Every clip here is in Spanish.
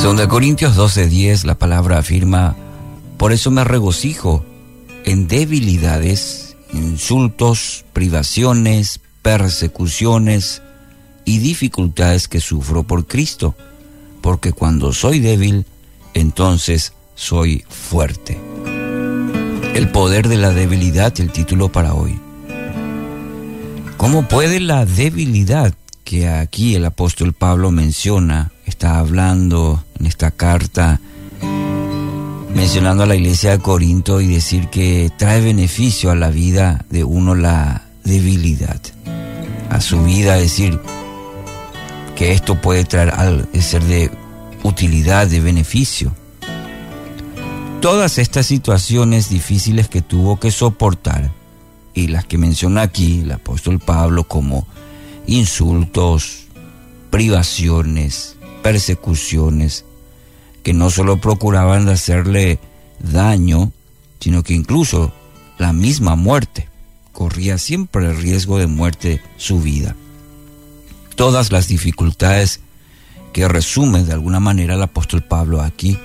Segunda Corintios 12:10 la palabra afirma, por eso me regocijo en debilidades, insultos, privaciones, persecuciones y dificultades que sufro por Cristo, porque cuando soy débil, entonces soy fuerte. El poder de la debilidad, el título para hoy. ¿Cómo puede la debilidad que aquí el apóstol Pablo menciona, está hablando en esta carta, mencionando a la iglesia de Corinto y decir que trae beneficio a la vida de uno la debilidad, a su vida, decir que esto puede traer al ser de utilidad, de beneficio. Todas estas situaciones difíciles que tuvo que soportar y las que menciona aquí el apóstol Pablo como insultos, privaciones, persecuciones, que no solo procuraban hacerle daño, sino que incluso la misma muerte. Corría siempre el riesgo de muerte su vida. Todas las dificultades que resume de alguna manera el apóstol Pablo aquí,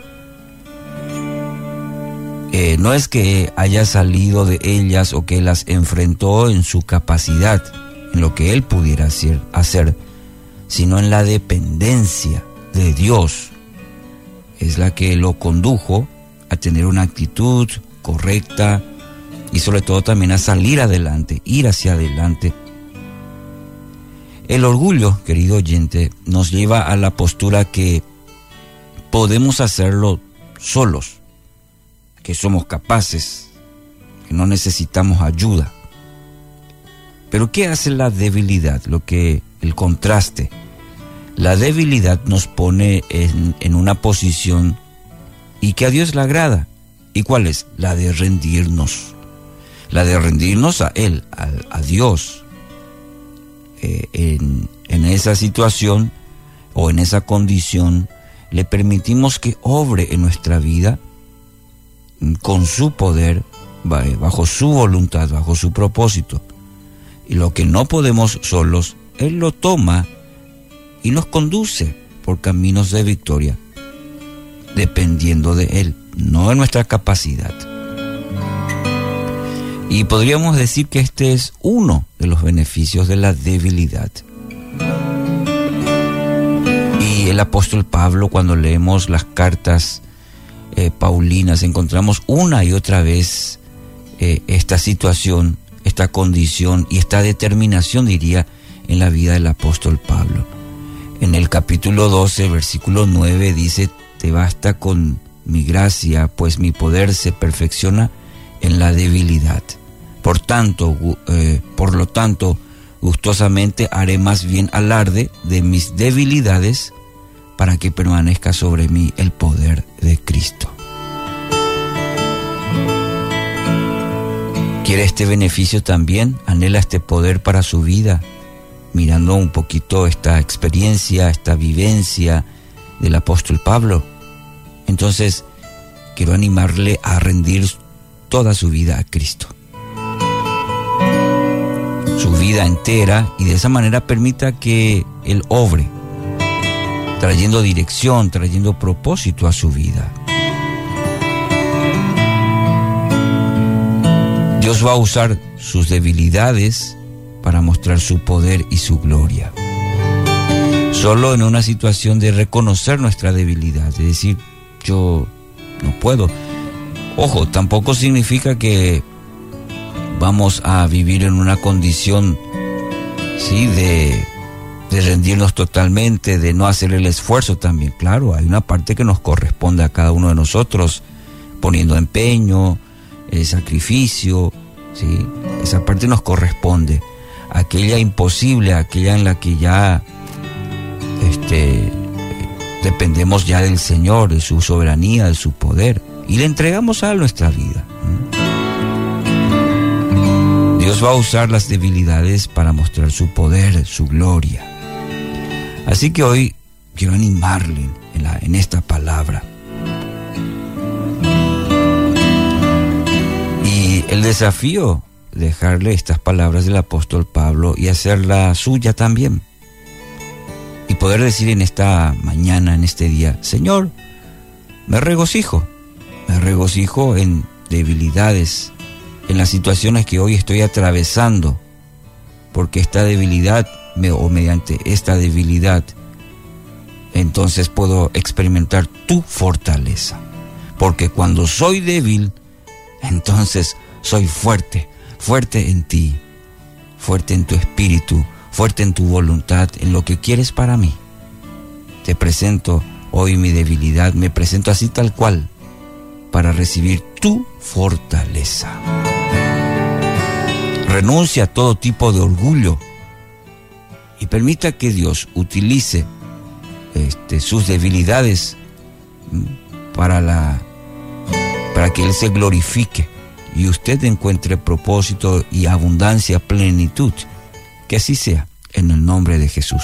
eh, no es que haya salido de ellas o que las enfrentó en su capacidad, en lo que él pudiera hacer, sino en la dependencia de Dios. Es la que lo condujo a tener una actitud correcta y sobre todo también a salir adelante, ir hacia adelante. El orgullo, querido oyente, nos lleva a la postura que podemos hacerlo solos, que somos capaces, que no necesitamos ayuda. Pero ¿qué hace la debilidad? Lo que el contraste. La debilidad nos pone en, una posición y que a Dios le agrada. ¿Y cuál es? La de rendirnos. La de rendirnos a Él, a, Dios. Eh, en, en esa situación o en esa condición le permitimos que obre en nuestra vida con su poder, bajo su voluntad, bajo su propósito y lo que no podemos solos, Él lo toma y nos conduce por caminos de victoria, dependiendo de Él, no de nuestra capacidad. Y podríamos decir que este es uno de los beneficios de la debilidad. Y el apóstol Pablo, cuando leemos las cartas eh, paulinas, encontramos una y otra vez eh, esta situación esta condición y esta determinación, diría, en la vida del apóstol Pablo. En el capítulo 12, versículo 9 dice, te basta con mi gracia, pues mi poder se perfecciona en la debilidad. Por tanto, eh, por lo tanto, gustosamente haré más bien alarde de mis debilidades para que permanezca sobre mí el poder de Cristo. quiere este beneficio también, anhela este poder para su vida, mirando un poquito esta experiencia, esta vivencia del apóstol Pablo. Entonces, quiero animarle a rendir toda su vida a Cristo. Su vida entera y de esa manera permita que Él obre, trayendo dirección, trayendo propósito a su vida. Dios va a usar sus debilidades para mostrar su poder y su gloria. Solo en una situación de reconocer nuestra debilidad, de decir, yo no puedo. Ojo, tampoco significa que vamos a vivir en una condición, sí, de, rendirnos totalmente, de no hacer el esfuerzo también. Claro, hay una parte que nos corresponde a cada uno de nosotros, poniendo empeño, el sacrificio, ¿sí? esa parte nos corresponde. Aquella imposible, aquella en la que ya este, dependemos ya del Señor, de su soberanía, de su poder, y le entregamos a nuestra vida. Dios va a usar las debilidades para mostrar su poder, su gloria. Así que hoy quiero animarle en, esta palabra el desafío, dejarle estas palabras del apóstol Pablo y hacerla suya también. y poder decir en esta mañana, en este día, Señor, me regocijo, me regocijo en debilidades, en las situaciones que hoy estoy atravesando, porque esta debilidad, o mediante esta debilidad, entonces puedo experimentar tu fortaleza. Porque cuando soy débil, entonces soy fuerte, fuerte en ti, fuerte en tu espíritu, fuerte en tu voluntad, en lo que quieres para mí. Te presento hoy mi debilidad, me presento así tal cual, para recibir tu fortaleza. Renuncia a todo tipo de orgullo y permita que Dios utilice este, sus debilidades mm, para, la, para que Él se glorifique y usted encuentre propósito y abundancia, plenitud. Que así sea, en el nombre de Jesús.